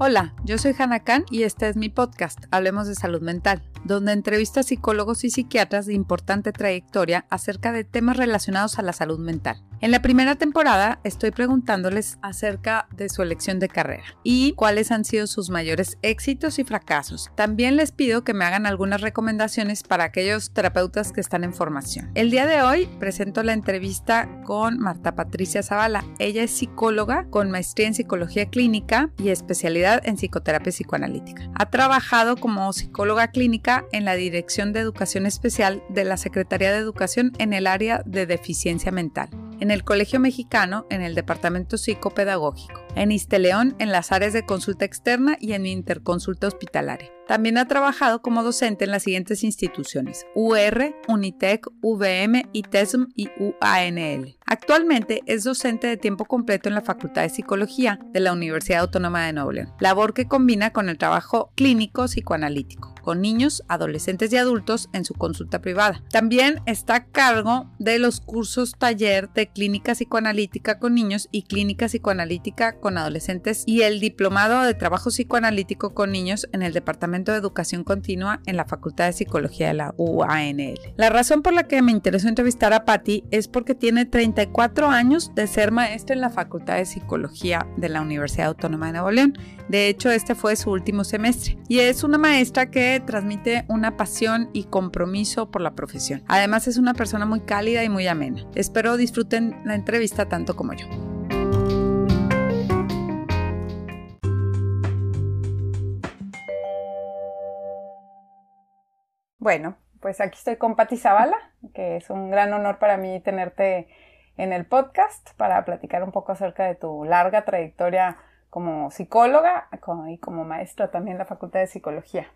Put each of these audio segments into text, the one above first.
Hola, yo soy Hannah Khan y este es mi podcast, Hablemos de Salud Mental, donde entrevisto a psicólogos y psiquiatras de importante trayectoria acerca de temas relacionados a la salud mental. En la primera temporada estoy preguntándoles acerca de su elección de carrera y cuáles han sido sus mayores éxitos y fracasos. También les pido que me hagan algunas recomendaciones para aquellos terapeutas que están en formación. El día de hoy presento la entrevista con Marta Patricia Zavala. Ella es psicóloga con maestría en psicología clínica y especialidad en psicoterapia psicoanalítica. Ha trabajado como psicóloga clínica en la Dirección de Educación Especial de la Secretaría de Educación en el área de deficiencia mental en el Colegio Mexicano en el Departamento Psicopedagógico, en Isteleón en las áreas de consulta externa y en interconsulta hospitalaria. También ha trabajado como docente en las siguientes instituciones: UR, Unitec, VM, ITESM y UANL. Actualmente es docente de tiempo completo en la Facultad de Psicología de la Universidad Autónoma de Nuevo labor que combina con el trabajo clínico psicoanalítico con niños, adolescentes y adultos en su consulta privada. También está a cargo de los cursos taller de clínica psicoanalítica con niños y clínica psicoanalítica con adolescentes y el diplomado de trabajo psicoanalítico con niños en el Departamento de Educación Continua en la Facultad de Psicología de la UANL. La razón por la que me interesó entrevistar a Patti es porque tiene 34 años de ser maestra en la Facultad de Psicología de la Universidad Autónoma de Nuevo León. De hecho, este fue su último semestre y es una maestra que transmite una pasión y compromiso por la profesión. Además es una persona muy cálida y muy amena. Espero disfruten la entrevista tanto como yo. Bueno, pues aquí estoy con Patti Zavala, que es un gran honor para mí tenerte en el podcast para platicar un poco acerca de tu larga trayectoria como psicóloga y como maestra también en la Facultad de Psicología.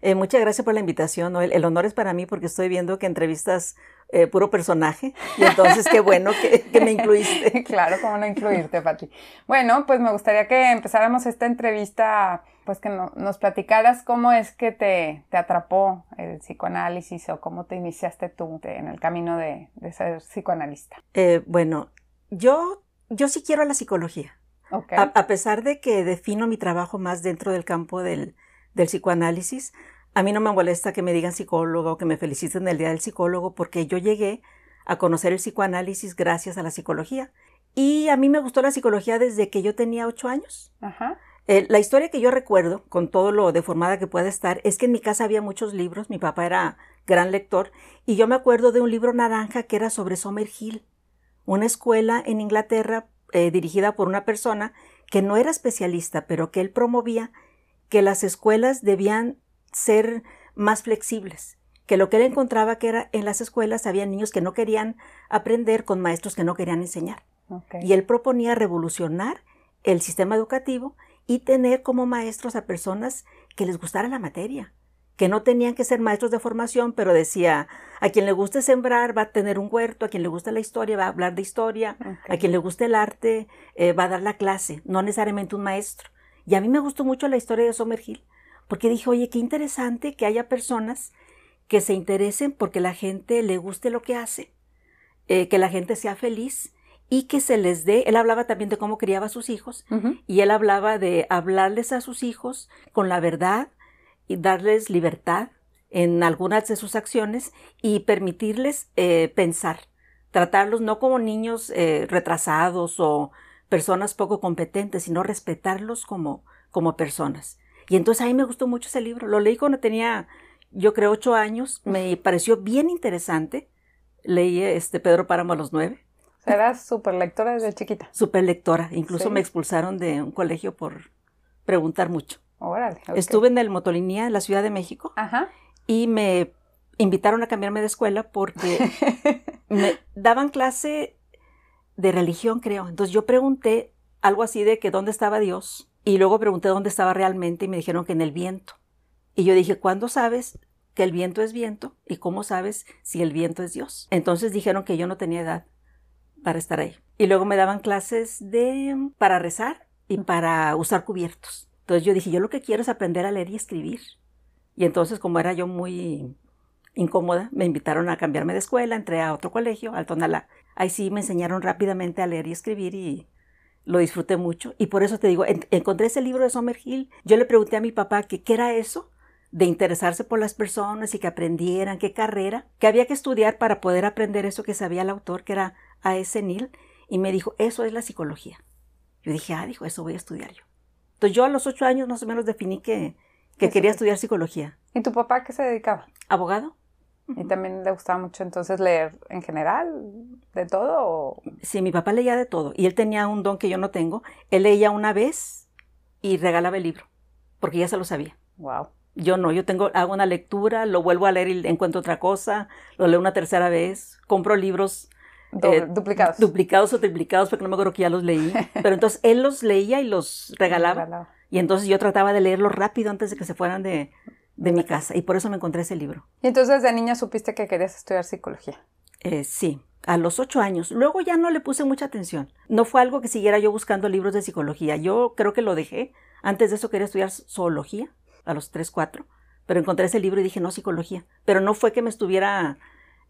Eh, muchas gracias por la invitación, Noel. El honor es para mí porque estoy viendo que entrevistas eh, puro personaje y entonces qué bueno que, me incluiste. claro, cómo no incluirte, Pati. Bueno, pues me gustaría que empezáramos esta entrevista, pues que nos platicaras cómo es que te, te, atrapó el psicoanálisis o cómo te iniciaste tú en el camino de, ser psicoanalista. Eh, bueno, yo, yo sí quiero la psicología. a pesar de que defino mi trabajo más dentro del campo del del psicoanálisis. A mí no me molesta que me digan psicólogo o que me feliciten el día del psicólogo porque yo llegué a conocer el psicoanálisis gracias a la psicología. Y a mí me gustó la psicología desde que yo tenía ocho años. Eh, la historia que yo recuerdo, con todo lo deformada que puede estar, es que en mi casa había muchos libros, mi papá era gran lector, y yo me acuerdo de un libro naranja que era sobre Hill, una escuela en Inglaterra eh, dirigida por una persona que no era especialista, pero que él promovía que las escuelas debían ser más flexibles, que lo que él encontraba que era en las escuelas había niños que no querían aprender con maestros que no querían enseñar. Y él proponía revolucionar el sistema educativo y tener como maestros a personas que les gustara la materia, que no tenían que ser maestros de formación, pero decía, a quien le guste sembrar va a tener un huerto, a quien le guste la historia va a hablar de historia, a quien le guste el arte eh, va a dar la clase, no necesariamente un maestro. Y a mí me gustó mucho la historia de Somerville, porque dije, oye, qué interesante que haya personas que se interesen porque la gente le guste lo que hace, eh, que la gente sea feliz y que se les dé, él hablaba también de cómo criaba a sus hijos y él hablaba de hablarles a sus hijos con la verdad y darles libertad en algunas de sus acciones y permitirles eh, pensar, tratarlos no como niños eh, retrasados o personas poco competentes, sino respetarlos como, como personas. Y entonces a mí me gustó mucho ese libro. Lo leí cuando tenía, yo creo, ocho años. Me pareció bien interesante. Leí este Pedro Páramo a los nueve. Eras súper lectora desde chiquita. Súper lectora. Incluso me expulsaron de un colegio por preguntar mucho. Órale. Estuve en el Motolinía en la Ciudad de México. Ajá. Y me invitaron a cambiarme de escuela porque me daban clase de religión, creo. Entonces yo pregunté algo así de que dónde estaba Dios y luego pregunté dónde estaba realmente y me dijeron que en el viento. Y yo dije, ¿cuándo sabes que el viento es viento y cómo sabes si el viento es Dios? Entonces dijeron que yo no tenía edad para estar ahí. Y luego me daban clases de para rezar y para usar cubiertos. Entonces yo dije, yo lo que quiero es aprender a leer y escribir. Y entonces como era yo muy incómoda, me invitaron a cambiarme de escuela, entré a otro colegio, al Tonalá. Ahí sí me enseñaron rápidamente a leer y escribir y lo disfruté mucho y por eso te digo, encontré ese libro de Somerhill, yo le pregunté a mi papá que qué era eso de interesarse por las personas y que aprendieran qué carrera, que había que estudiar para poder aprender eso que sabía el autor, que era A.S. Neil, y me dijo, eso es la psicología. Yo dije, ah, dijo, eso voy a estudiar yo. Entonces yo a los ocho años más o menos definí que, que quería estudiar psicología. ¿Y tu papá qué se dedicaba? Abogado. ¿Y también le gustaba mucho entonces leer en general de todo? Sí, mi papá leía de todo y él tenía un don que yo no tengo. Él leía una vez y regalaba el libro porque ya se lo sabía. Wow. Yo no, yo tengo hago una lectura, lo vuelvo a leer y encuentro otra cosa, lo leo una tercera vez, compro libros eh, duplicados. Duplicados o triplicados porque no me acuerdo que ya los leí. Pero entonces él los leía y los regalaba. Y entonces yo trataba de leerlos rápido antes de que se fueran de, de mi casa y por eso me encontré ese libro. ¿Y entonces de niña supiste que querías estudiar psicología? Eh, sí, a los ocho años. Luego ya no le puse mucha atención. No fue algo que siguiera yo buscando libros de psicología. Yo creo que lo dejé. Antes de eso quería estudiar zoología, a los tres, cuatro. Pero encontré ese libro y dije, no, psicología. Pero no fue que me estuviera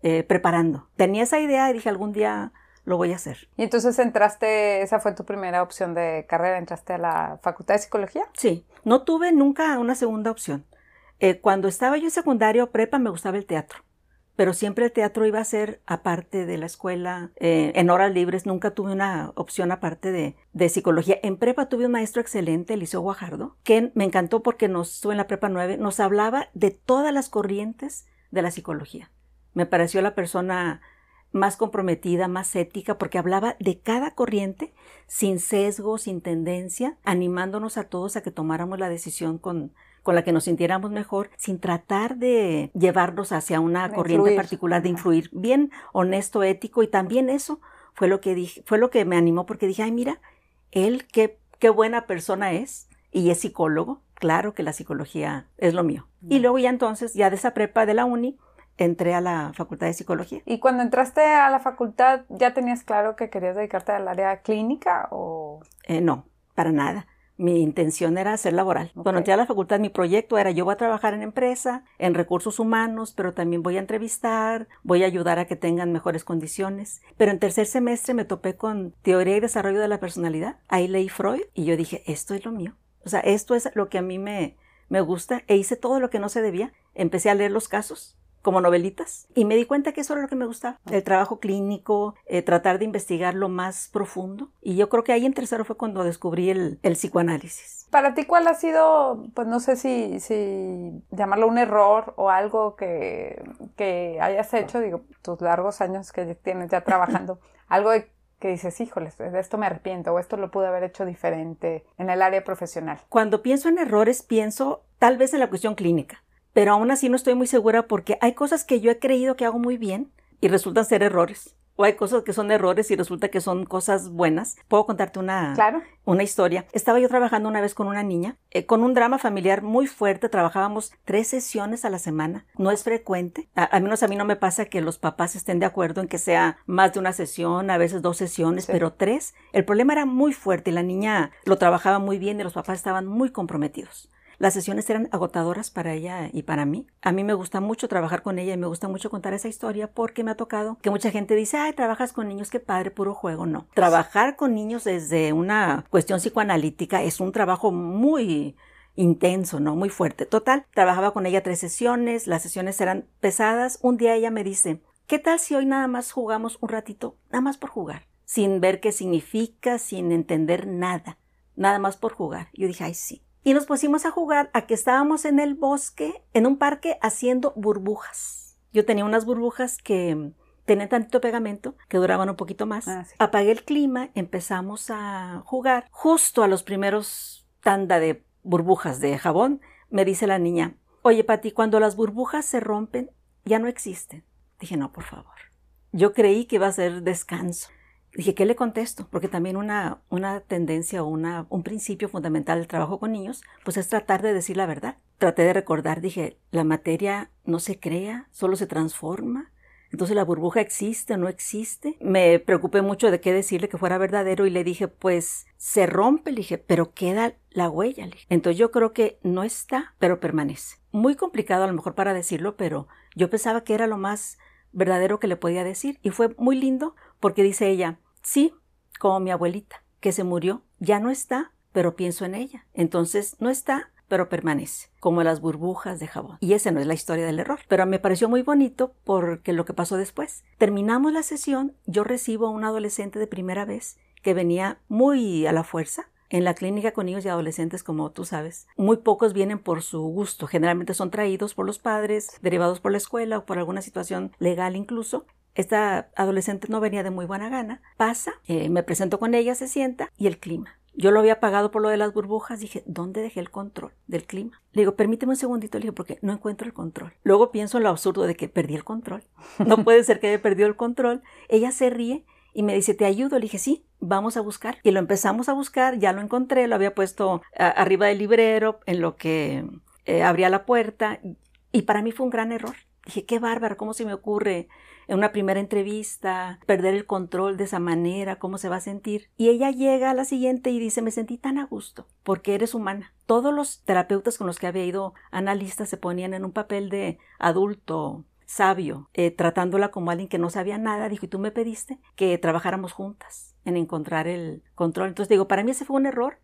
eh, preparando. Tenía esa idea y dije, algún día lo voy a hacer. ¿Y entonces entraste, esa fue tu primera opción de carrera, entraste a la Facultad de Psicología? Sí, no tuve nunca una segunda opción. Eh, cuando estaba yo en secundario prepa me gustaba el teatro, pero siempre el teatro iba a ser aparte de la escuela, eh, en horas libres, nunca tuve una opción aparte de, de, psicología. En prepa tuve un maestro excelente, Eliseo Guajardo, que me encantó porque nos estuvo en la prepa 9, nos hablaba de todas las corrientes de la psicología. Me pareció la persona más comprometida, más ética, porque hablaba de cada corriente sin sesgo, sin tendencia, animándonos a todos a que tomáramos la decisión con, con la que nos sintiéramos mejor, sin tratar de llevarnos hacia una corriente particular, de influir, bien honesto, ético, y también eso fue lo que dije, fue lo que me animó, porque dije, ay, mira, él qué, qué buena persona es, y es psicólogo, claro que la psicología es lo mío. Y luego ya entonces, ya de esa prepa de la uni, entré a la Facultad de Psicología. ¿Y cuando entraste a la facultad ya tenías claro que querías dedicarte al área clínica o...? Eh, no, para nada. Mi intención era ser laboral. Cuando entré a la facultad, mi proyecto era yo voy a trabajar en empresa, en recursos humanos, pero también voy a entrevistar, voy a ayudar a que tengan mejores condiciones. Pero en tercer semestre me topé con teoría y desarrollo de la personalidad. Ahí leí Freud y yo dije, esto es lo mío. O sea, esto es lo que a mí me, me gusta e hice todo lo que no se debía. Empecé a leer los casos como novelitas. Y me di cuenta que eso era lo que me gustaba, el trabajo clínico, eh, tratar de investigar lo más profundo. Y yo creo que ahí en tercero fue cuando descubrí el, el psicoanálisis. Para ti, ¿cuál ha sido, pues no sé si, si llamarlo un error o algo que, que hayas hecho, digo, tus largos años que tienes ya trabajando, algo que dices, híjoles, de esto me arrepiento o esto lo pude haber hecho diferente en el área profesional? Cuando pienso en errores, pienso tal vez en la cuestión clínica pero aún así no estoy muy segura porque hay cosas que yo he creído que hago muy bien y resultan ser errores. O hay cosas que son errores y resulta que son cosas buenas. Puedo contarte una, una historia. Estaba yo trabajando una vez con una niña, eh, con un drama familiar muy fuerte. Trabajábamos tres sesiones a la semana. No es frecuente. A, menos a mí no me pasa que los papás estén de acuerdo en que sea más de una sesión, a veces dos sesiones, pero tres. El problema era muy fuerte y la niña lo trabajaba muy bien y los papás estaban muy comprometidos. Las sesiones eran agotadoras para ella y para mí. A mí me gusta mucho trabajar con ella y me gusta mucho contar esa historia porque me ha tocado que mucha gente dice, ay, trabajas con niños, qué padre, puro juego. No. Trabajar con niños desde una cuestión psicoanalítica es un trabajo muy intenso, ¿no? Muy fuerte. Total, trabajaba con ella tres sesiones, las sesiones eran pesadas. Un día ella me dice, ¿qué tal si hoy nada más jugamos un ratito? Nada más por jugar, sin ver qué significa, sin entender nada, nada más por jugar. Yo dije, ay, sí y nos pusimos a jugar a que estábamos en el bosque, en un parque, haciendo burbujas. Yo tenía unas burbujas que tenían tanto pegamento que duraban un poquito más. Ah, Apagué el clima, empezamos a jugar. Justo a los primeros tanda de burbujas de jabón, me dice la niña, oye Pati, cuando las burbujas se rompen, ya no existen. Dije, no, por favor. Yo creí que iba a ser descanso. Dije, ¿qué le contesto? Porque también una, una tendencia o una, un principio fundamental del trabajo con niños, pues es tratar de decir la verdad. Traté de recordar, dije, la materia no se crea, solo se transforma. Entonces la burbuja existe o no existe. Me preocupé mucho de qué decirle que fuera verdadero y le dije, pues se rompe, le dije, pero queda la huella. Le Entonces yo creo que no está, pero permanece. Muy complicado a lo mejor para decirlo, pero yo pensaba que era lo más verdadero que le podía decir y fue muy lindo porque dice ella, Sí, como mi abuelita. que se murió, ya no está, pero pienso en ella. Entonces no está, pero permanece, como las burbujas de jabón. Y esa no es la historia del error, pero me pareció muy bonito porque lo que pasó después. Terminamos la sesión, yo recibo a un adolescente de primera vez que venía muy a la fuerza. En la clínica con niños y adolescentes, como tú sabes, muy pocos vienen por su gusto. Generalmente son traídos por los padres, derivados por la escuela o por alguna situación legal incluso. Esta adolescente no venía de muy buena gana. Pasa, eh, me presento con ella, se sienta y el clima. Yo lo había pagado por lo de las burbujas. Dije, ¿dónde dejé el control del clima? Le digo, permíteme un segundito. Le dije, porque no encuentro el control. Luego pienso en lo absurdo de que perdí el control. No puede ser que haya perdido el control. Ella se ríe y me dice, ¿te ayudo? Le dije, sí, vamos a buscar. Y lo empezamos a buscar. Ya lo encontré. Lo había puesto arriba del librero en lo que eh, abría la puerta. Y para mí fue un gran error. Dije, qué bárbaro, ¿cómo se me ocurre en una primera entrevista, perder el control de esa manera, cómo se va a sentir. Y ella llega a la siguiente y dice, me sentí tan a gusto, porque eres humana. Todos los terapeutas con los que había ido analistas se ponían en un papel de adulto, sabio, eh, tratándola como alguien que no sabía nada, dijo, y tú me pediste que trabajáramos juntas en encontrar el control. Entonces digo, para mí ese fue un error,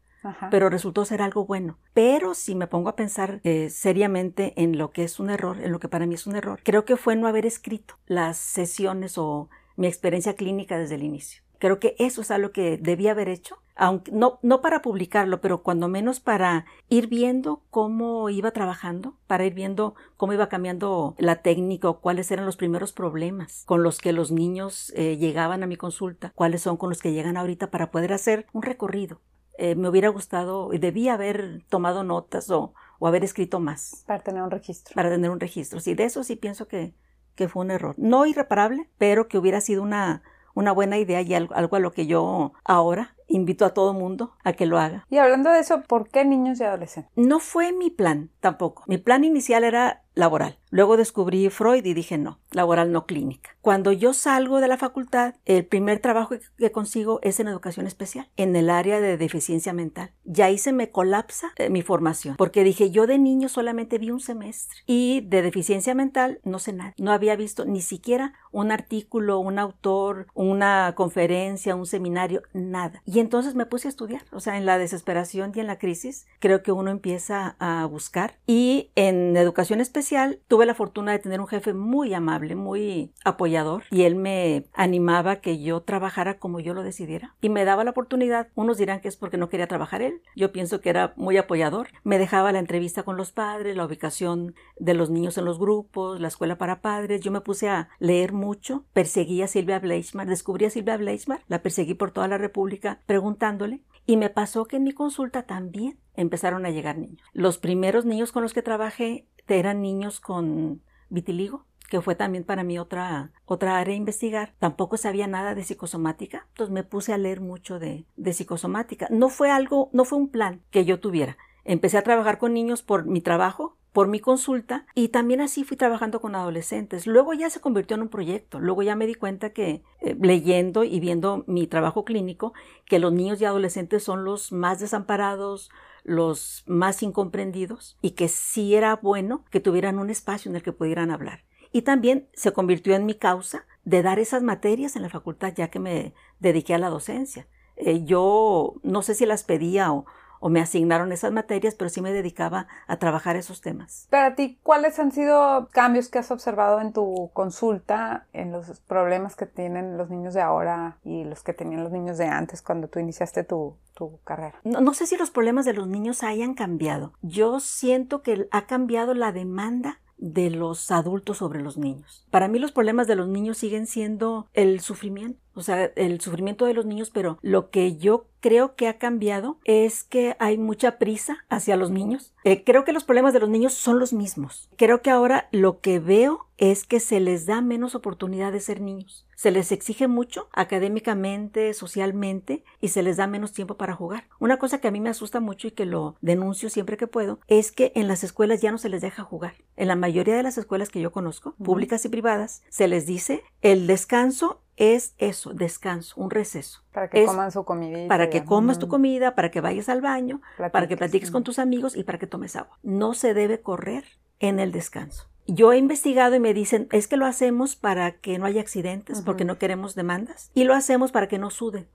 pero resultó ser algo bueno. Pero si me pongo a pensar eh, seriamente en lo que es un error, en lo que para mí es un error, creo que fue no haber escrito las sesiones o mi experiencia clínica desde el inicio. Creo que eso es algo que debía haber hecho, aunque no, no para publicarlo, pero cuando menos para ir viendo cómo iba trabajando, para ir viendo cómo iba cambiando la técnica o cuáles eran los primeros problemas con los que los niños eh, llegaban a mi consulta, cuáles son con los que llegan ahorita para poder hacer un recorrido eh, me hubiera gustado, y debía haber tomado notas o, o, haber escrito más. Para tener un registro. Para tener un registro. Sí, de eso sí pienso que, que fue un error. No irreparable, pero que hubiera sido una, una buena idea y algo, algo a lo que yo ahora invito a todo mundo a que lo haga. Y hablando de eso, ¿por qué niños y adolescentes? No fue mi plan tampoco. Mi plan inicial era laboral. Luego descubrí Freud y dije no, laboral no clínica. Cuando yo salgo de la facultad, el primer trabajo que consigo es en educación especial, en el área de deficiencia mental. Y ahí se me colapsa eh, mi formación, porque dije yo de niño solamente vi un semestre y de deficiencia mental no sé nada. No había visto ni siquiera un artículo, un autor, una conferencia, un seminario, nada. Y entonces me puse a estudiar, o sea, en la desesperación y en la crisis, creo que uno empieza a buscar. Y en educación especial tuve la fortuna de tener un jefe muy amable, muy apoyador, y él me animaba que yo trabajara como yo lo decidiera. Y me daba la oportunidad, unos dirán que es porque no quería trabajar él, yo pienso que era muy apoyador. Me dejaba la entrevista con los padres, la ubicación de los niños en los grupos, la escuela para padres, yo me puse a leer mucho, perseguí a Silvia Bleichmar, descubrí a Silvia Bleichmar, la perseguí por toda la República preguntándole, y me pasó que en mi consulta también empezaron a llegar niños. Los primeros niños con los que trabajé eran niños con vitiligo, que fue también para mí otra, otra área a investigar. Tampoco sabía nada de psicosomática, entonces me puse a leer mucho de, de psicosomática. No fue algo, no fue un plan que yo tuviera. Empecé a trabajar con niños por mi trabajo, por mi consulta y también así fui trabajando con adolescentes. Luego ya se convirtió en un proyecto. Luego ya me di cuenta que eh, leyendo y viendo mi trabajo clínico, que los niños y adolescentes son los más desamparados, los más incomprendidos y que sí era bueno que tuvieran un espacio en el que pudieran hablar. Y también se convirtió en mi causa de dar esas materias en la facultad ya que me dediqué a la docencia. Eh, yo no sé si las pedía o, o me asignaron esas materias, pero sí me dedicaba a trabajar esos temas. Para ti, ¿cuáles han sido cambios que has observado en tu consulta, en los problemas que tienen los niños de ahora y los que tenían los niños de antes cuando tú iniciaste tu, tu carrera? No, no sé si los problemas de los niños hayan cambiado. Yo siento que ha cambiado la demanda de los adultos sobre los niños. Para mí los problemas de los niños siguen siendo el sufrimiento, o sea, el sufrimiento de los niños, pero lo que yo creo que ha cambiado es que hay mucha prisa hacia los niños. Eh, creo que los problemas de los niños son los mismos. Creo que ahora lo que veo es que se les da menos oportunidad de ser niños. Se les exige mucho académicamente, socialmente y se les da menos tiempo para jugar. Una cosa que a mí me asusta mucho y que lo denuncio siempre que puedo es que en las escuelas ya no se les deja jugar. En la mayoría de las escuelas que yo conozco, públicas y privadas, se les dice el descanso es eso, descanso, un receso. Para que coman su comida. Para que comas tu comida, para que vayas al baño, para que platiques con tus amigos y para que tomes agua. No se debe correr en el descanso. yo he investigado y me dicen, es que lo hacemos para que no haya accidentes, porque no queremos demandas, y lo hacemos para que no sude,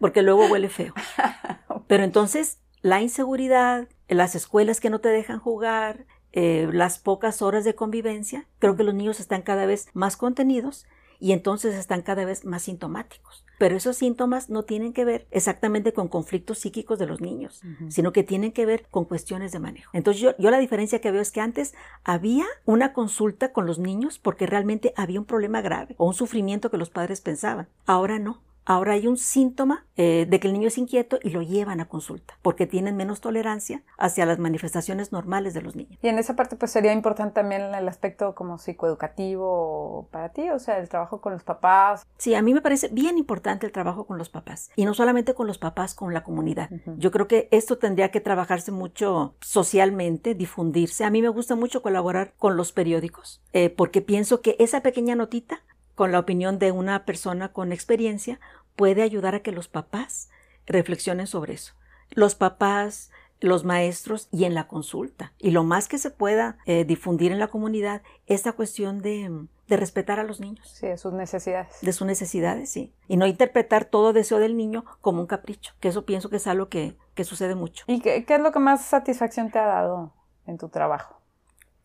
porque luego huele feo. Pero entonces, la inseguridad, las escuelas que no te dejan jugar, eh, las pocas horas de convivencia, creo que los niños están cada vez más contenidos y entonces están cada vez más sintomáticos. Pero esos síntomas no tienen que ver exactamente con conflictos psíquicos de los niños, sino que tienen que ver con cuestiones de manejo. Entonces yo, yo la diferencia que veo es que antes había una consulta con los niños porque realmente había un problema grave o un sufrimiento que los padres pensaban. Ahora no. Ahora hay un síntoma eh, de que el niño es inquieto y lo llevan a consulta porque tienen menos tolerancia hacia las manifestaciones normales de los niños. Y en esa parte pues sería importante también el aspecto como psicoeducativo para ti, o sea, el trabajo con los papás. Sí, a mí me parece bien importante el trabajo con los papás y no solamente con los papás, con la comunidad. Yo creo que esto tendría que trabajarse mucho socialmente, difundirse. A mí me gusta mucho colaborar con los periódicos eh, porque pienso que esa pequeña notita con la opinión de una persona con experiencia, puede ayudar a que los papás reflexionen sobre eso. Los papás, los maestros y en la consulta. Y lo más que se pueda eh, difundir en la comunidad, esta cuestión de, de, respetar a los niños. Sí, de sus necesidades. De sus necesidades, sí. Y no interpretar todo deseo del niño como un capricho, que eso pienso que es algo que, que sucede mucho. ¿Y qué, qué es lo que más satisfacción te ha dado en tu trabajo?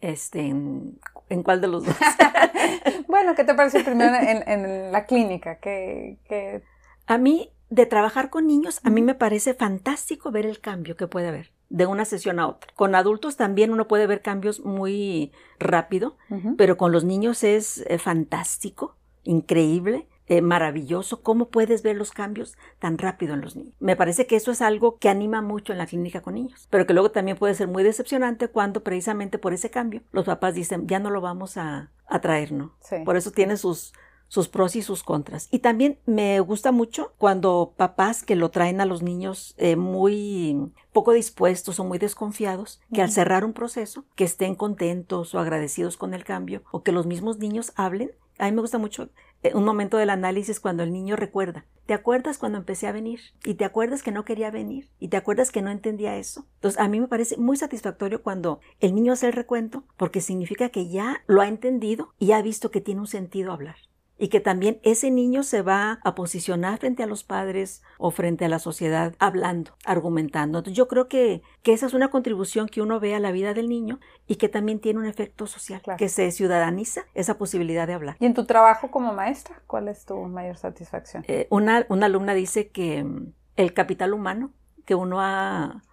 Este, ¿en, cuál de los dos? bueno, ¿qué te parece primero en, la clínica? que A mí, de trabajar con niños, a mí me parece fantástico ver el cambio que puede haber de una sesión a otra. Con adultos también uno puede ver cambios muy rápido, pero con los niños es eh, fantástico, increíble eh, maravilloso cómo puedes ver los cambios tan rápido en los niños. Me parece que eso es algo que anima mucho en la clínica con niños, pero que luego también puede ser muy decepcionante cuando precisamente por ese cambio los papás dicen ya no lo vamos a, traer, ¿no? Por eso tiene sus, sus pros y sus contras. Y también me gusta mucho cuando papás que lo traen a los niños eh, muy poco dispuestos o muy desconfiados, que al cerrar un proceso, que estén contentos o agradecidos con el cambio, o que los mismos niños hablen. A mí me gusta mucho eh, un momento del análisis cuando el niño recuerda. ¿Te acuerdas cuando empecé a venir? ¿Y te acuerdas que no quería venir? ¿Y te acuerdas que no entendía eso? Entonces, a mí me parece muy satisfactorio cuando el niño hace el recuento porque significa que ya lo ha entendido y ha visto que tiene un sentido hablar y que también ese niño se va a posicionar frente a los padres o frente a la sociedad hablando, argumentando. Entonces yo creo que, que esa es una contribución que uno ve a la vida del niño y que también tiene un efecto social, que se ciudadaniza esa posibilidad de hablar. ¿Y en tu trabajo como maestra, cuál es tu mayor satisfacción? Eh, una, una alumna dice que mm, el capital humano que uno ha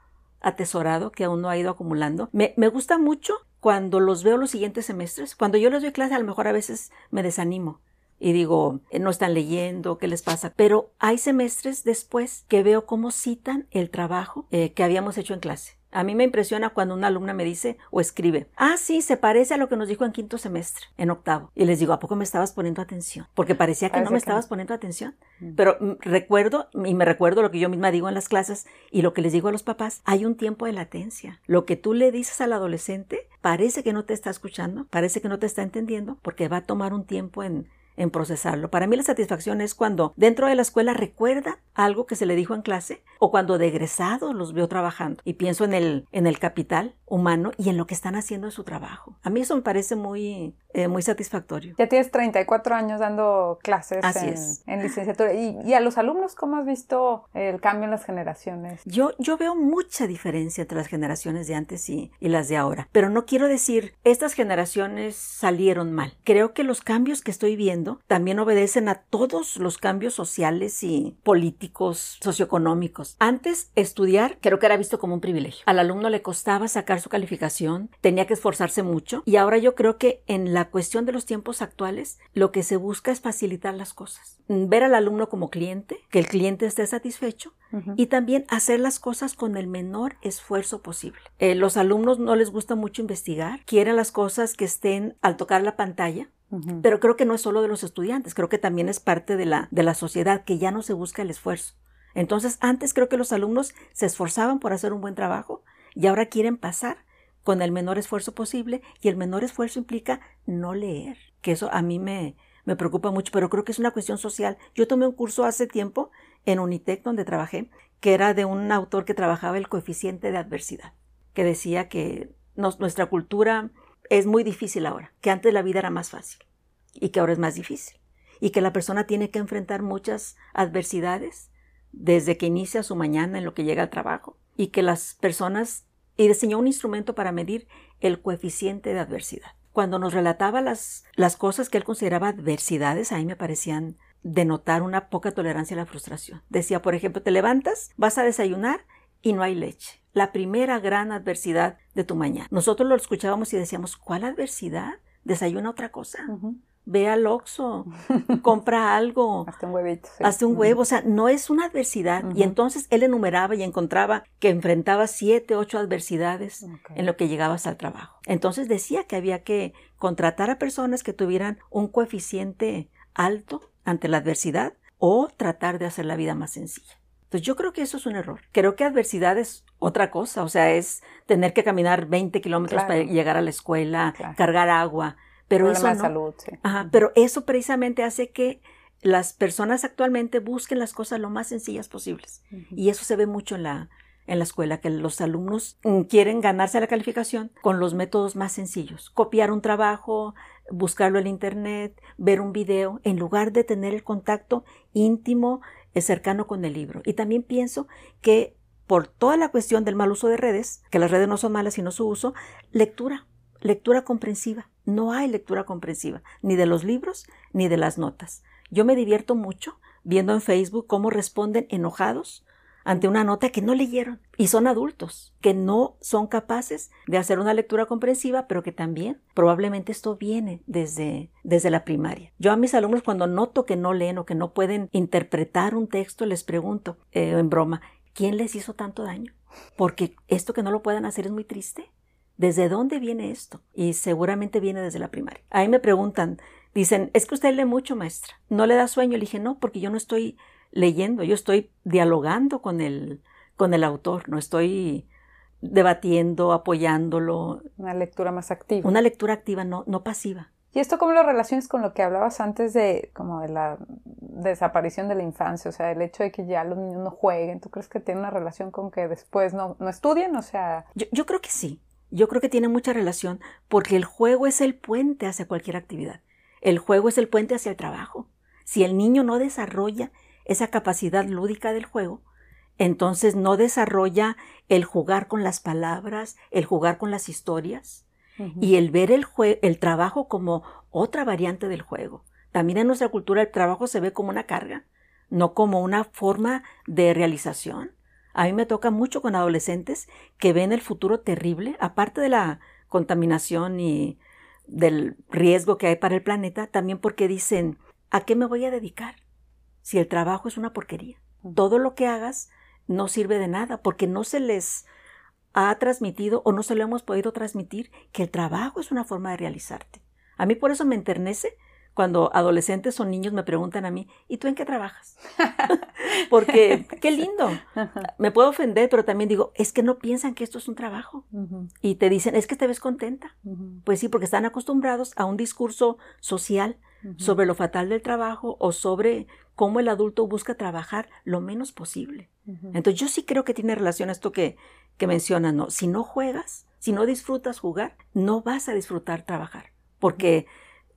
atesorado, que uno ha ido acumulando, me, me gusta mucho cuando los veo los siguientes semestres. Cuando yo les doy clase, a lo mejor a veces me desanimo y digo, eh, no están leyendo, ¿qué les pasa? Pero hay semestres después que veo cómo citan el trabajo eh, que habíamos hecho en clase. A mí me impresiona cuando una alumna me dice o escribe, ah, sí, se parece a lo que nos dijo en quinto semestre, en octavo. Y les digo, ¿a poco me estabas poniendo atención? Porque parecía que no me estabas poniendo atención. Mm. Pero mm, recuerdo, y me recuerdo lo que yo misma digo en las clases y lo que les digo a los papás, hay un tiempo de latencia. Lo que tú le dices al adolescente parece que no te está escuchando, parece que no te está entendiendo, porque va a tomar un tiempo en en procesarlo. Para mí la satisfacción es cuando dentro de la escuela recuerda algo que se le dijo en clase o cuando de los veo trabajando y pienso en el, en el capital humano y en lo que están haciendo en su trabajo. A mí eso me parece muy, eh, muy satisfactorio. Ya tienes 34 años dando clases en, licenciatura. ¿Y, a los alumnos cómo has visto el cambio en las generaciones? Yo, yo veo mucha diferencia entre las generaciones de antes y, y las de ahora, pero no quiero decir estas generaciones salieron mal. Creo que los cambios que estoy viendo también obedecen a todos los cambios sociales y políticos, socioeconómicos. Antes, estudiar creo que era visto como un privilegio. Al alumno le costaba sacar su calificación, tenía que esforzarse mucho y ahora yo creo que en la cuestión de los tiempos actuales lo que se busca es facilitar las cosas. Ver al alumno como cliente, que el cliente esté satisfecho y también hacer las cosas con el menor esfuerzo posible. Eh, los alumnos no les gusta mucho investigar, quieren las cosas que estén al tocar la pantalla, pero creo que no es solo de los estudiantes, creo que también es parte de la, de la sociedad que ya no se busca el esfuerzo. Entonces, antes creo que los alumnos se esforzaban por hacer un buen trabajo y ahora quieren pasar con el menor esfuerzo posible y el menor esfuerzo implica no leer, que eso a mí me, me preocupa mucho, pero creo que es una cuestión social. Yo tomé un curso hace tiempo en Unitec donde trabajé, que era de un autor que trabajaba el coeficiente de adversidad, que decía que nuestra cultura es muy difícil ahora, que antes la vida era más fácil y que ahora es más difícil y que la persona tiene que enfrentar muchas adversidades desde que inicia su mañana en lo que llega al trabajo y que las personas y diseñó un instrumento para medir el coeficiente de adversidad. Cuando nos relataba las, las cosas que él consideraba adversidades, a mí me parecían denotar una poca tolerancia a la frustración. Decía, por ejemplo, te levantas, vas a desayunar y no hay leche. La primera gran adversidad de tu mañana. Nosotros lo escuchábamos y decíamos, ¿cuál adversidad? Desayuna otra cosa ve al Oxxo, compra algo. Hazte un huevito. Hazte un huevo. O sea, no es una adversidad. Y entonces él enumeraba y encontraba que enfrentaba siete, ocho adversidades en lo que llegabas al trabajo. Entonces decía que había que contratar a personas que tuvieran un coeficiente alto ante la adversidad o tratar de hacer la vida más sencilla. Entonces yo creo que eso es un error. Creo que adversidad es otra cosa, o sea, es tener que caminar 20 kilómetros para llegar a la escuela, cargar agua, pero eso no. salud, pero eso precisamente hace que las personas actualmente busquen las cosas lo más sencillas posibles. Y eso se ve mucho en la, en la escuela, que los alumnos mm, quieren ganarse la calificación con los métodos más sencillos. Copiar un trabajo, buscarlo en Internet, ver un video, en lugar de tener el contacto íntimo, eh, cercano con el libro. Y también pienso que por toda la cuestión del mal uso de redes, que las redes no son malas sino su uso, lectura, lectura comprensiva. No hay lectura comprensiva, ni de los libros ni de las notas. Yo me divierto mucho viendo en Facebook cómo responden enojados ante una nota que no leyeron y son adultos, que no son capaces de hacer una lectura comprensiva, pero que también probablemente esto viene desde, desde la primaria. Yo a mis alumnos cuando noto que no leen o que no pueden interpretar un texto, les pregunto eh, en broma, ¿quién les hizo tanto daño? Porque esto que no lo puedan hacer es muy triste. ¿Desde dónde viene esto? Y seguramente viene desde la primaria. Ahí me preguntan, dicen, es que usted lee mucho, maestra. ¿No le da sueño? Le dije, no, porque yo no estoy leyendo, yo estoy dialogando con el, con el autor, no estoy debatiendo, apoyándolo. Una lectura más activa. Una lectura activa, no, no pasiva. ¿Y esto cómo lo relaciones con lo que hablabas antes de como de la desaparición de la infancia? O sea, el hecho de que ya los niños no jueguen, ¿tú crees que tiene una relación con que después no, no estudien? O sea... Yo, yo creo que sí. Yo creo que tiene mucha relación porque el juego es el puente hacia cualquier actividad. El juego es el puente hacia el trabajo. Si el niño no desarrolla esa capacidad lúdica del juego, entonces no desarrolla el jugar con las palabras, el jugar con las historias y el ver el, el trabajo como otra variante del juego. También en nuestra cultura el trabajo se ve como una carga, no como una forma de realización. A mí me toca mucho con adolescentes que ven el futuro terrible, aparte de la contaminación y del riesgo que hay para el planeta, también porque dicen, ¿a qué me voy a dedicar? Si el trabajo es una porquería. Todo lo que hagas no sirve de nada porque no se les ha transmitido o no se lo hemos podido transmitir que el trabajo es una forma de realizarte. A mí por eso me enternece cuando adolescentes o niños me preguntan a mí, ¿y tú en qué trabajas? Porque qué lindo. Me puedo ofender, pero también digo, es que no piensan que esto es un trabajo. Y te dicen, es que te ves contenta. Pues sí, porque están acostumbrados a un discurso social sobre lo fatal del trabajo o sobre cómo el adulto busca trabajar lo menos posible. Entonces yo sí creo que tiene relación a esto que, que mencionas, ¿no? Si no juegas, si no disfrutas jugar, no vas a disfrutar trabajar. Porque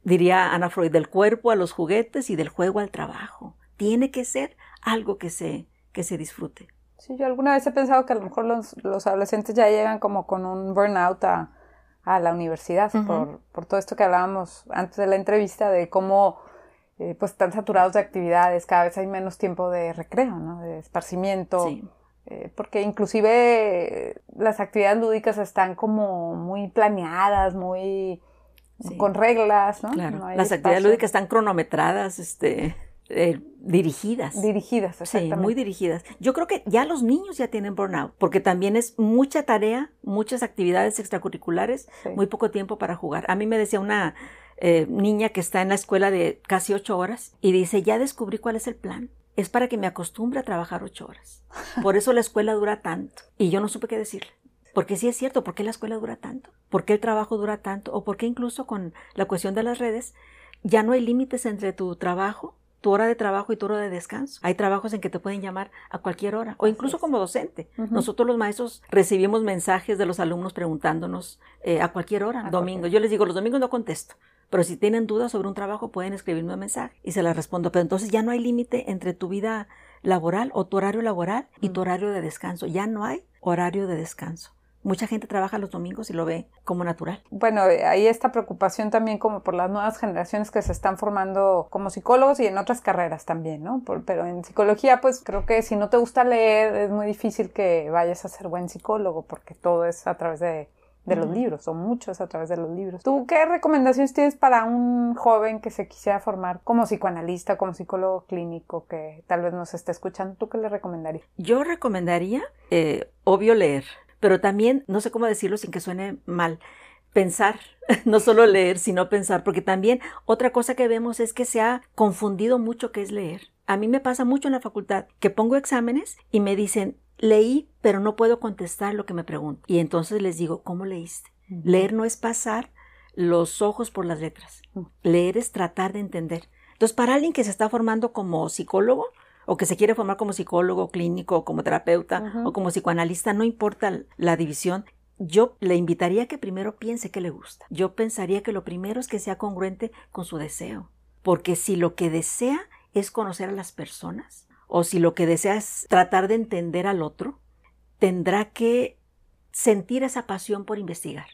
diría Ana Freud, del cuerpo a los juguetes y del juego al trabajo. Tiene que ser algo que se, que se disfrute. Sí, yo alguna vez he pensado que a lo mejor los, los adolescentes ya llegan como con un burnout a, a la universidad por, por, todo esto que hablábamos antes de la entrevista de cómo eh, pues están saturados de actividades, cada vez hay menos tiempo de recreo, ¿no? de esparcimiento. Eh, porque inclusive las actividades lúdicas están como muy planeadas, muy con reglas, ¿no? Claro. Las actividades lúdicas están cronometradas, este, eh, dirigidas. Dirigidas, exactamente. Sí, muy dirigidas. Yo creo que ya los niños ya tienen burnout, porque también es mucha tarea, muchas actividades extracurriculares, muy poco tiempo para jugar. A mí me decía una eh, niña que está en la escuela de casi ocho horas y dice, ya descubrí cuál es el plan. Es para que me acostumbre a trabajar ocho horas. Por eso la escuela dura tanto. Y yo no supe qué decirle. Porque sí es cierto, ¿por qué la escuela dura tanto? ¿Por qué el trabajo dura tanto? ¿O por qué incluso con la cuestión de las redes ya no hay límites entre tu trabajo tu hora de trabajo y tu hora de descanso. Hay trabajos en que te pueden llamar a cualquier hora o incluso como docente. Nosotros los maestros recibimos mensajes de los alumnos preguntándonos eh, a cualquier hora, domingo. Yo les digo, los domingos no contesto. Pero si tienen dudas sobre un trabajo, pueden escribirme un mensaje y se las respondo. Pero entonces ya no hay límite entre tu vida laboral o tu horario laboral y tu horario de descanso. Ya no hay horario de descanso. Mucha gente trabaja los domingos y lo ve como natural. Bueno, hay esta preocupación también como por las nuevas generaciones que se están formando como psicólogos y en otras carreras también, ¿no? pero en psicología, pues creo que si no te gusta leer, es muy difícil que vayas a ser buen psicólogo porque todo es a través de de los libros, o muchos a través de los libros. ¿Tú qué recomendaciones tienes para un joven que se quisiera formar como psicoanalista, como psicólogo clínico, que tal vez nos esté escuchando? ¿Tú qué le recomendarías? Yo recomendaría, eh, obvio, leer, pero también, no sé cómo decirlo sin que suene mal, pensar, no solo leer, sino pensar, porque también otra cosa que vemos es que se ha confundido mucho qué es leer. A mí me pasa mucho en la facultad que pongo exámenes y me dicen, leí, pero no puedo contestar lo que me preguntan. Y entonces les digo, ¿cómo leíste? Leer no es pasar los ojos por las letras. Leer es tratar de entender. Entonces, para alguien que se está formando como psicólogo, o que se quiere formar como psicólogo clínico, como terapeuta, o como psicoanalista, no importa la división, yo le invitaría a que primero piense qué le gusta. Yo pensaría que lo primero es que sea congruente con su deseo. Porque si lo que desea es conocer a las personas, o si lo que desea es tratar de entender al otro, tendrá que sentir esa pasión por investigar,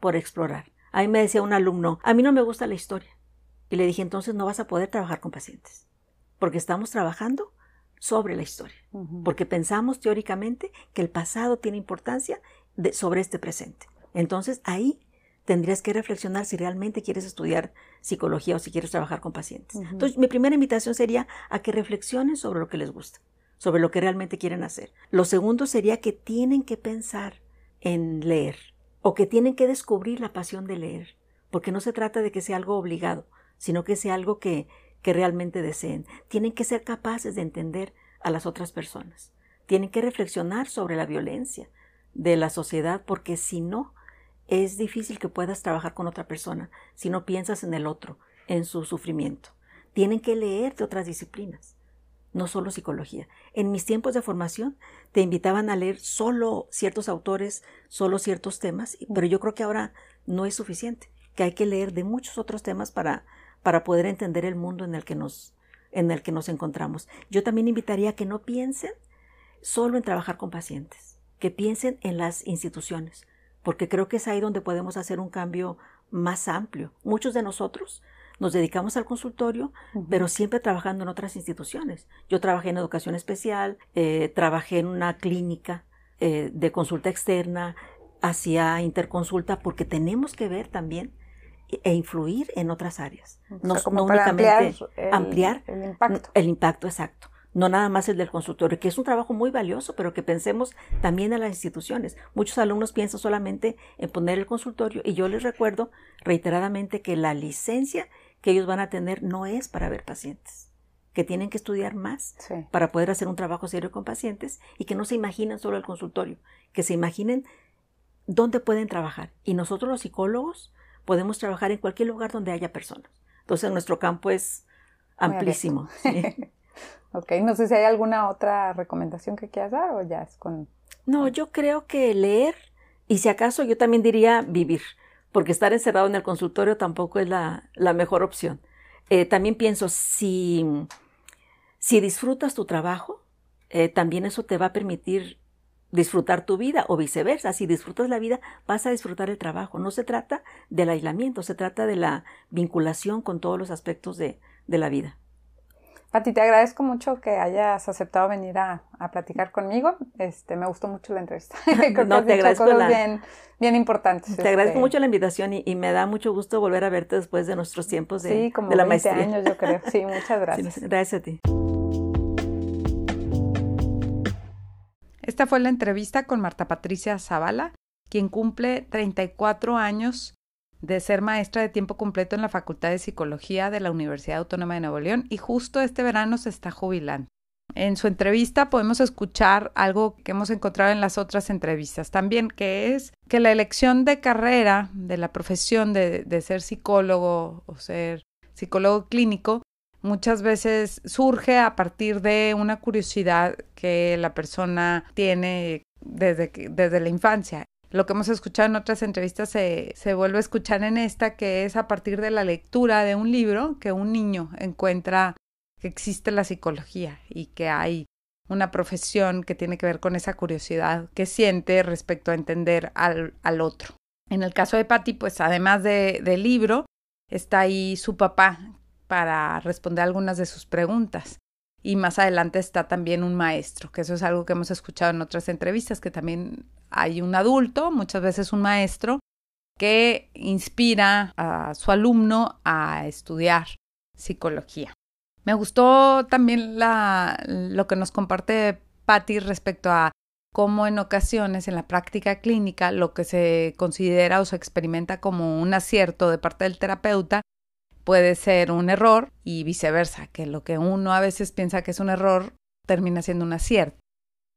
por explorar. A mí me decía un alumno, a mí no me gusta la historia. Y le dije, entonces no vas a poder trabajar con pacientes, porque estamos trabajando sobre la historia, porque pensamos teóricamente que el pasado tiene importancia sobre este presente. Entonces ahí tendrías que reflexionar si realmente quieres estudiar psicología o si quieres trabajar con pacientes. Entonces, mi primera invitación sería a que reflexionen sobre lo que les gusta, sobre lo que realmente quieren hacer. Lo segundo sería que tienen que pensar en leer o que tienen que descubrir la pasión de leer, porque no se trata de que sea algo obligado, sino que sea algo que, que realmente deseen. Tienen que ser capaces de entender a las otras personas. Tienen que reflexionar sobre la violencia de la sociedad, porque si no, es difícil que puedas trabajar con otra persona si no piensas en el otro, en su sufrimiento. Tienen que leer de otras disciplinas, no solo psicología. En mis tiempos de formación te invitaban a leer solo ciertos autores, solo ciertos temas, pero yo creo que ahora no es suficiente, que hay que leer de muchos otros temas para, para poder entender el mundo en el que nos, en el que nos encontramos. Yo también invitaría a que no piensen solo en trabajar con pacientes, que piensen en las instituciones, porque creo que es ahí donde podemos hacer un cambio más amplio. Muchos de nosotros nos dedicamos al consultorio, pero siempre trabajando en otras instituciones. Yo trabajé en educación especial, eh, trabajé en una clínica eh, de consulta externa, hacía interconsulta, porque tenemos que ver también e influir en otras áreas. no, únicamente ampliar, el impacto. El impacto, exacto no nada más el del consultorio, que es un trabajo muy valioso, pero que pensemos también en las instituciones. Muchos alumnos piensan solamente en poner el consultorio y yo les recuerdo reiteradamente que la licencia que ellos van a tener no es para ver pacientes, que tienen que estudiar más para poder hacer un trabajo serio con pacientes y que no se imaginen solo el consultorio, que se imaginen dónde pueden trabajar. Y nosotros los psicólogos podemos trabajar en cualquier lugar donde haya personas. Entonces nuestro campo es amplísimo. Ok, no sé si hay alguna otra recomendación que quieras dar o ya es con... No, yo creo que leer y si acaso yo también diría vivir, porque estar encerrado en el consultorio tampoco es la, mejor opción. Eh, también pienso, si, si disfrutas tu trabajo, eh, también eso te va a permitir disfrutar tu vida o viceversa. Si disfrutas la vida, vas a disfrutar el trabajo. No se trata del aislamiento, se trata de la vinculación con todos los aspectos de la vida. Pati, te agradezco mucho que hayas aceptado venir a, platicar conmigo. Este, me gustó mucho la entrevista. no, te agradezco cosas bien, bien importantes. Te agradezco este. mucho la invitación y, me da mucho gusto volver a verte después de nuestros tiempos de, sí, como de la 20 años, yo creo. Sí, muchas gracias. gracias a ti. Esta fue la entrevista con Marta Patricia Zavala, quien cumple 34 años de ser maestra de tiempo completo en la Facultad de Psicología de la Universidad Autónoma de Nuevo León y justo este verano se está jubilando. En su entrevista podemos escuchar algo que hemos encontrado en las otras entrevistas también, que es que la elección de carrera, de la profesión de, de ser psicólogo o ser psicólogo clínico, muchas veces surge a partir de una curiosidad que la persona tiene desde, desde la infancia. Lo que hemos escuchado en otras entrevistas se, se vuelve a escuchar en esta, que es a partir de la lectura de un libro que un niño encuentra que existe la psicología y que hay una profesión que tiene que ver con esa curiosidad que siente respecto a entender al, al otro. En el caso de Patty, pues además de, del libro, está ahí su papá para responder algunas de sus preguntas. Y más adelante está también un maestro, que eso es algo que hemos escuchado en otras entrevistas, que también hay un adulto, muchas veces un maestro, que inspira a su alumno a estudiar psicología. Me gustó también la, lo que nos comparte Patty respecto a cómo en ocasiones en la práctica clínica lo que se considera o se experimenta como un acierto de parte del terapeuta puede ser un error y viceversa, que lo que uno a veces piensa que es un error termina siendo un acierto.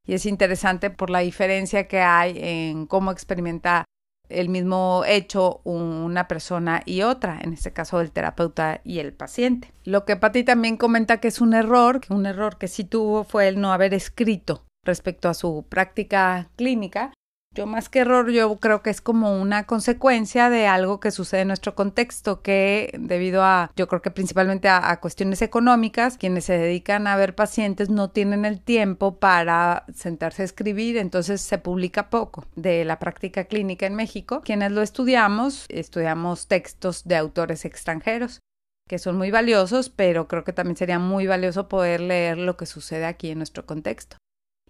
Y es interesante por la diferencia que hay en cómo experimenta el mismo hecho una persona y otra, en este caso el terapeuta y el paciente. Lo que Patti también comenta que es un error, que un error que sí tuvo fue el no haber escrito respecto a su práctica clínica, yo más que error, yo creo que es como una consecuencia de algo que sucede en nuestro contexto, que debido a, yo creo que principalmente a, cuestiones económicas, quienes se dedican a ver pacientes no tienen el tiempo para sentarse a escribir, entonces se publica poco de la práctica clínica en México. Quienes lo estudiamos, estudiamos textos de autores extranjeros que son muy valiosos, pero creo que también sería muy valioso poder leer lo que sucede aquí en nuestro contexto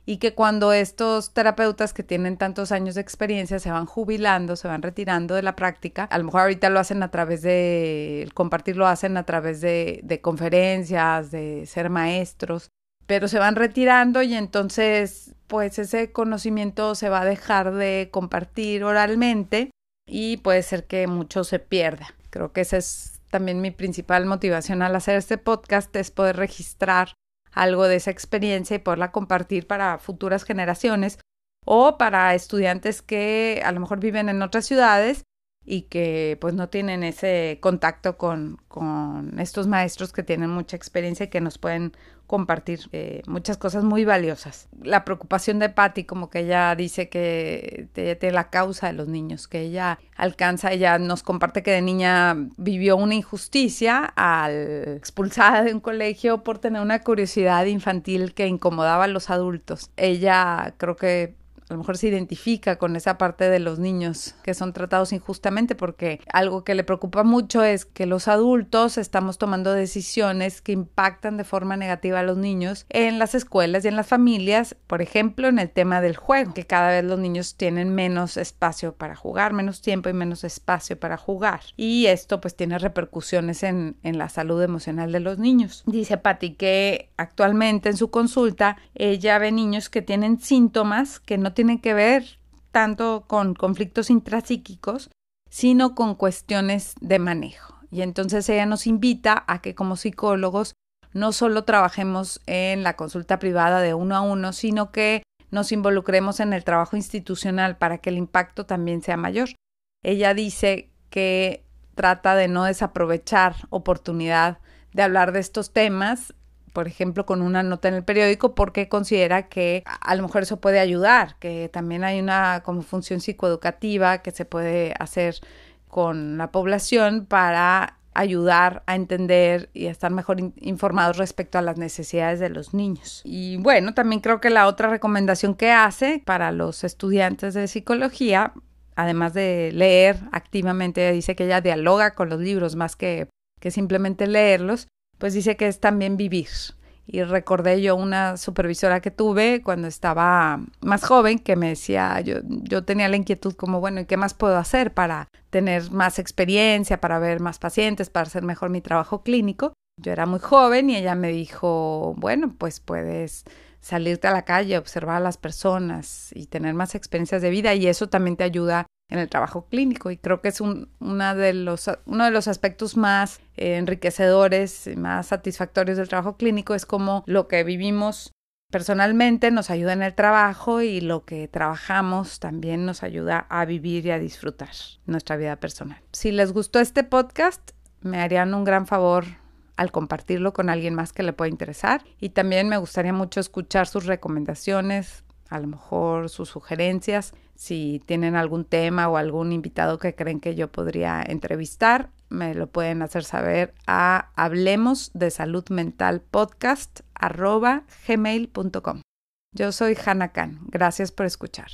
y que cuando estos terapeutas que tienen tantos años de experiencia se van jubilando, se van retirando de la práctica, a lo mejor ahorita lo hacen a través de, compartir lo hacen a través de, de conferencias, de ser maestros, pero se van retirando y entonces pues ese conocimiento se va a dejar de compartir oralmente y puede ser que mucho se pierda. Creo que esa es también mi principal motivación al hacer este podcast, es poder registrar algo de esa experiencia y poderla compartir para futuras generaciones o para estudiantes que a lo mejor viven en otras ciudades y que pues no tienen ese contacto con, con estos maestros que tienen mucha experiencia y que nos pueden compartir eh, muchas cosas muy valiosas. La preocupación de Patty, como que ella dice que tiene la causa de los niños, que ella alcanza, ella nos comparte que de niña vivió una injusticia al expulsada de un colegio por tener una curiosidad infantil que incomodaba a los adultos. Ella creo que a lo mejor se identifica con esa parte de los niños que son tratados injustamente porque algo que le preocupa mucho es que los adultos estamos tomando decisiones que impactan de forma negativa a los niños en las escuelas y en las familias, por ejemplo, en el tema del juego, que cada vez los niños tienen menos espacio para jugar, menos tiempo y menos espacio para jugar. Y esto pues tiene repercusiones en, la salud emocional de los niños. Dice Patti que actualmente en su consulta ella ve niños que tienen síntomas que no tienen que ver tanto con conflictos intrapsíquicos, sino con cuestiones de manejo. Y entonces ella nos invita a que como psicólogos no solo trabajemos en la consulta privada de uno a uno, sino que nos involucremos en el trabajo institucional para que el impacto también sea mayor. Ella dice que trata de no desaprovechar oportunidad de hablar de estos temas por ejemplo, con una nota en el periódico porque considera que a lo mejor eso puede ayudar, que también hay una como función psicoeducativa que se puede hacer con la población para ayudar a entender y a estar mejor informados respecto a las necesidades de los niños. Y bueno, también creo que la otra recomendación que hace para los estudiantes de psicología, además de leer activamente, dice que ella dialoga con los libros más que, que simplemente leerlos, pues dice que es también vivir. Y recordé yo una supervisora que tuve cuando estaba más joven que me decía, yo, yo tenía la inquietud como, bueno, ¿y qué más puedo hacer para tener más experiencia, para ver más pacientes, para hacer mejor mi trabajo clínico? Yo era muy joven y ella me dijo, bueno, pues puedes salirte a la calle, observar a las personas y tener más experiencias de vida y eso también te ayuda en el trabajo clínico y creo que es un, una de los, uno de los aspectos más eh, enriquecedores, más satisfactorios del trabajo clínico es como lo que vivimos personalmente nos ayuda en el trabajo y lo que trabajamos también nos ayuda a vivir y a disfrutar nuestra vida personal. Si les gustó este podcast, me harían un gran favor al compartirlo con alguien más que le pueda interesar. Y también me gustaría mucho escuchar sus recomendaciones, a lo mejor sus sugerencias, si tienen algún tema o algún invitado que creen que yo podría entrevistar, me lo pueden hacer saber a hablemos de salud mental podcast gmail.com. Yo soy Hannah Khan. Gracias por escuchar.